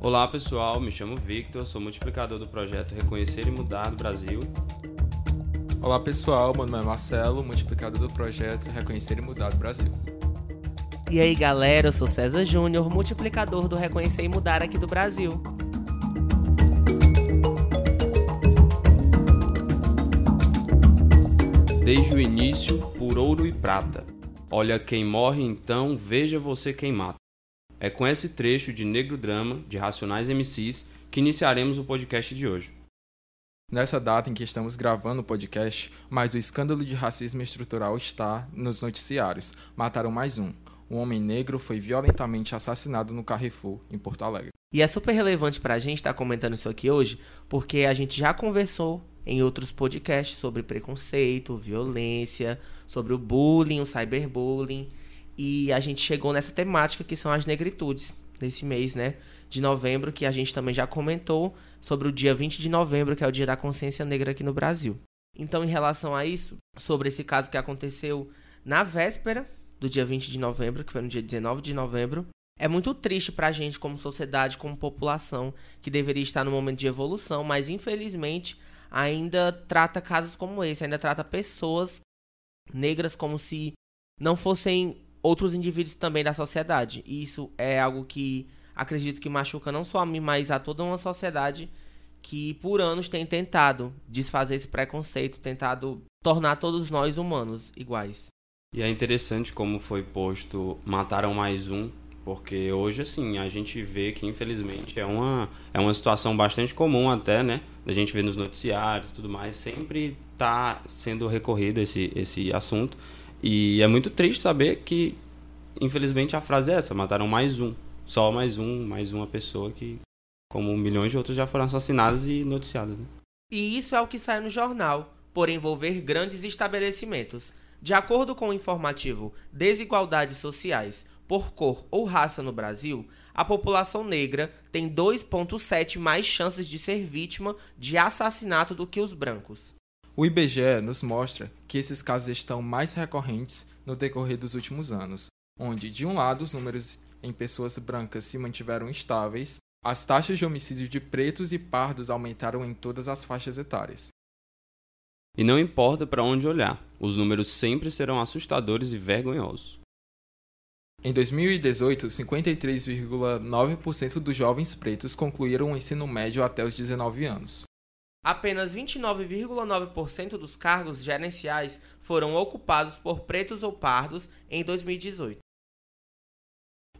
Olá pessoal, me chamo Victor, sou multiplicador do projeto Reconhecer e Mudar do Brasil. Olá pessoal, meu nome é Marcelo, multiplicador do projeto Reconhecer e Mudar do Brasil. E aí galera, eu sou César Júnior, multiplicador do Reconhecer e Mudar aqui do Brasil. Desde o início, por ouro e prata. Olha quem morre então, veja você quem mata. É com esse trecho de Negro Drama, de Racionais MCs, que iniciaremos o podcast de hoje. Nessa data em que estamos gravando o podcast, mas o escândalo de racismo estrutural está nos noticiários. Mataram mais um. Um homem negro foi violentamente assassinado no Carrefour, em Porto Alegre. E é super relevante para a gente estar tá comentando isso aqui hoje, porque a gente já conversou em outros podcasts sobre preconceito, violência, sobre o bullying, o cyberbullying. E a gente chegou nessa temática que são as negritudes desse mês, né? De novembro, que a gente também já comentou sobre o dia 20 de novembro, que é o Dia da Consciência Negra aqui no Brasil. Então, em relação a isso, sobre esse caso que aconteceu na véspera do dia 20 de novembro, que foi no dia 19 de novembro, é muito triste pra gente como sociedade, como população, que deveria estar no momento de evolução, mas infelizmente ainda trata casos como esse, ainda trata pessoas negras como se não fossem outros indivíduos também da sociedade. E isso é algo que acredito que machuca não só a mim, mas a toda uma sociedade que por anos tem tentado desfazer esse preconceito, tentado tornar todos nós humanos iguais. E é interessante como foi posto mataram mais um, porque hoje assim a gente vê que infelizmente é uma é uma situação bastante comum até, né? A gente vê nos noticiários e tudo mais, sempre está sendo recorrido esse esse assunto. E é muito triste saber que, infelizmente, a frase é essa: mataram mais um. Só mais um, mais uma pessoa que, como milhões de outros, já foram assassinadas e noticiadas. Né? E isso é o que sai no jornal, por envolver grandes estabelecimentos. De acordo com o informativo Desigualdades Sociais por Cor ou Raça no Brasil, a população negra tem 2,7 mais chances de ser vítima de assassinato do que os brancos. O IBGE nos mostra que esses casos estão mais recorrentes no decorrer dos últimos anos, onde, de um lado, os números em pessoas brancas se mantiveram estáveis, as taxas de homicídio de pretos e pardos aumentaram em todas as faixas etárias. E não importa para onde olhar, os números sempre serão assustadores e vergonhosos. Em 2018, 53,9% dos jovens pretos concluíram o ensino médio até os 19 anos apenas 29,9% dos cargos gerenciais foram ocupados por pretos ou pardos em 2018.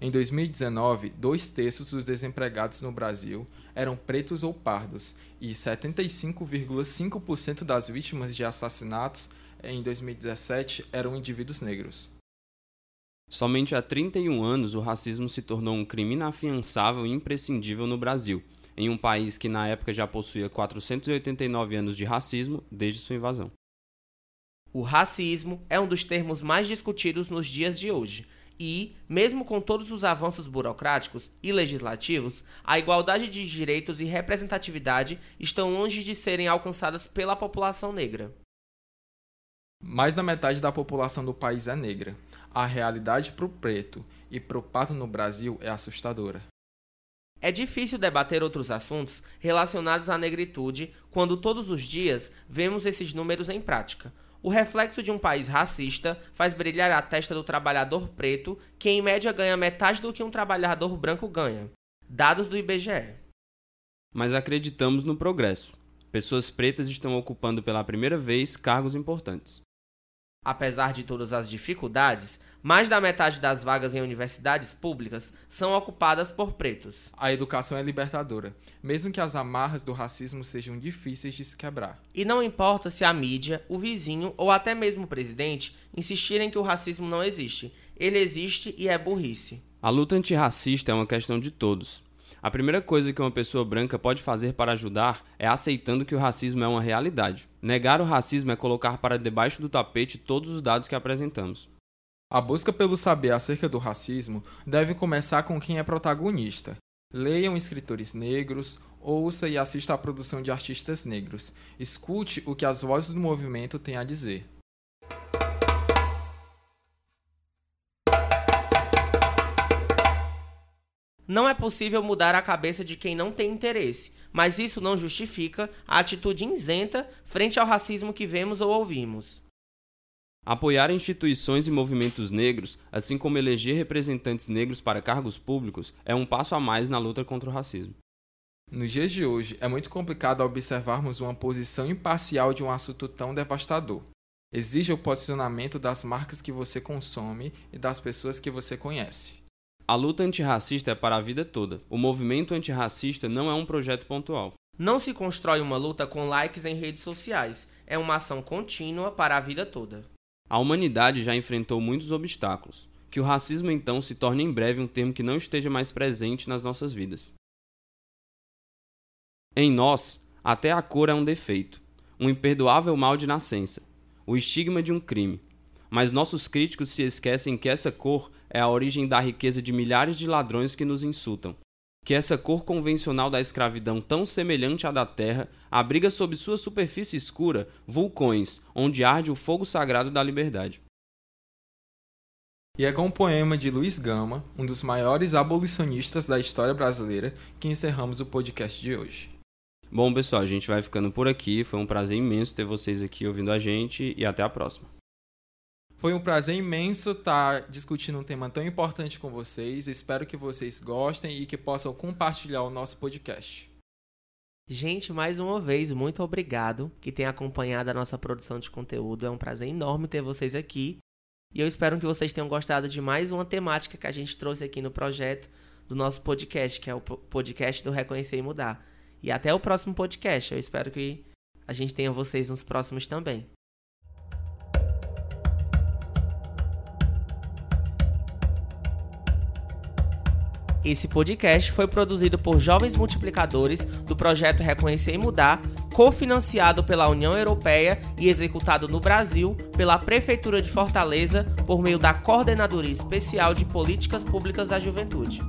Em 2019, dois terços dos desempregados no Brasil eram pretos ou pardos, e 75,5% das vítimas de assassinatos em 2017 eram indivíduos negros. Somente há 31 anos o racismo se tornou um crime inafiançável e imprescindível no Brasil, em um país que na época já possuía 489 anos de racismo desde sua invasão. O racismo é um dos termos mais discutidos nos dias de hoje. E, mesmo com todos os avanços burocráticos e legislativos, a igualdade de direitos e representatividade estão longe de serem alcançadas pela população negra. Mais da metade da população do país é negra. A realidade para o preto e para o pardo no Brasil é assustadora. É difícil debater outros assuntos relacionados à negritude quando todos os dias vemos esses números em prática. O reflexo de um país racista faz brilhar a testa do trabalhador preto, que em média ganha metade do que um trabalhador branco ganha. Dados do IBGE. Mas acreditamos no progresso. Pessoas pretas estão ocupando pela primeira vez cargos importantes. Apesar de todas as dificuldades, mais da metade das vagas em universidades públicas são ocupadas por pretos. A educação é libertadora, mesmo que as amarras do racismo sejam difíceis de se quebrar. E não importa se a mídia, o vizinho ou até mesmo o presidente insistirem que o racismo não existe. Ele existe e é burrice. A luta antirracista é uma questão de todos. A primeira coisa que uma pessoa branca pode fazer para ajudar é aceitando que o racismo é uma realidade. Negar o racismo é colocar para debaixo do tapete todos os dados que apresentamos. A busca pelo saber acerca do racismo deve começar com quem é protagonista. Leiam escritores negros, ouça e assista à produção de artistas negros. Escute o que as vozes do movimento têm a dizer. Não é possível mudar a cabeça de quem não tem interesse, mas isso não justifica a atitude isenta frente ao racismo que vemos ou ouvimos. Apoiar instituições e movimentos negros, assim como eleger representantes negros para cargos públicos, é um passo a mais na luta contra o racismo. Nos dias de hoje, é muito complicado observarmos uma posição imparcial de um assunto tão devastador. Exige o posicionamento das marcas que você consome e das pessoas que você conhece. A luta antirracista é para a vida toda. O movimento antirracista não é um projeto pontual. Não se constrói uma luta com likes em redes sociais, é uma ação contínua para a vida toda. A humanidade já enfrentou muitos obstáculos. Que o racismo então se torne em breve um termo que não esteja mais presente nas nossas vidas. Em nós, até a cor é um defeito, um imperdoável mal de nascença, o estigma de um crime. Mas nossos críticos se esquecem que essa cor é a origem da riqueza de milhares de ladrões que nos insultam, que essa cor convencional da escravidão tão semelhante à da terra abriga sob sua superfície escura vulcões, onde arde o fogo sagrado da liberdade. E é com o poema de Luiz Gama, um dos maiores abolicionistas da história brasileira, que encerramos o podcast de hoje. Bom, pessoal, a gente vai ficando por aqui. Foi um prazer imenso ter vocês aqui ouvindo a gente e até a próxima. Foi um prazer imenso estar discutindo um tema tão importante com vocês. Espero que vocês gostem e que possam compartilhar o nosso podcast. Gente, mais uma vez, muito obrigado que tem acompanhado a nossa produção de conteúdo. É um prazer enorme ter vocês aqui. E eu espero que vocês tenham gostado de mais uma temática que a gente trouxe aqui no projeto do nosso podcast, que é o podcast do Reconhecer e Mudar. E até o próximo podcast. Eu espero que a gente tenha vocês nos próximos também. Esse podcast foi produzido por jovens multiplicadores do projeto Reconhecer e Mudar, cofinanciado pela União Europeia e executado no Brasil pela Prefeitura de Fortaleza por meio da Coordenadoria Especial de Políticas Públicas da Juventude.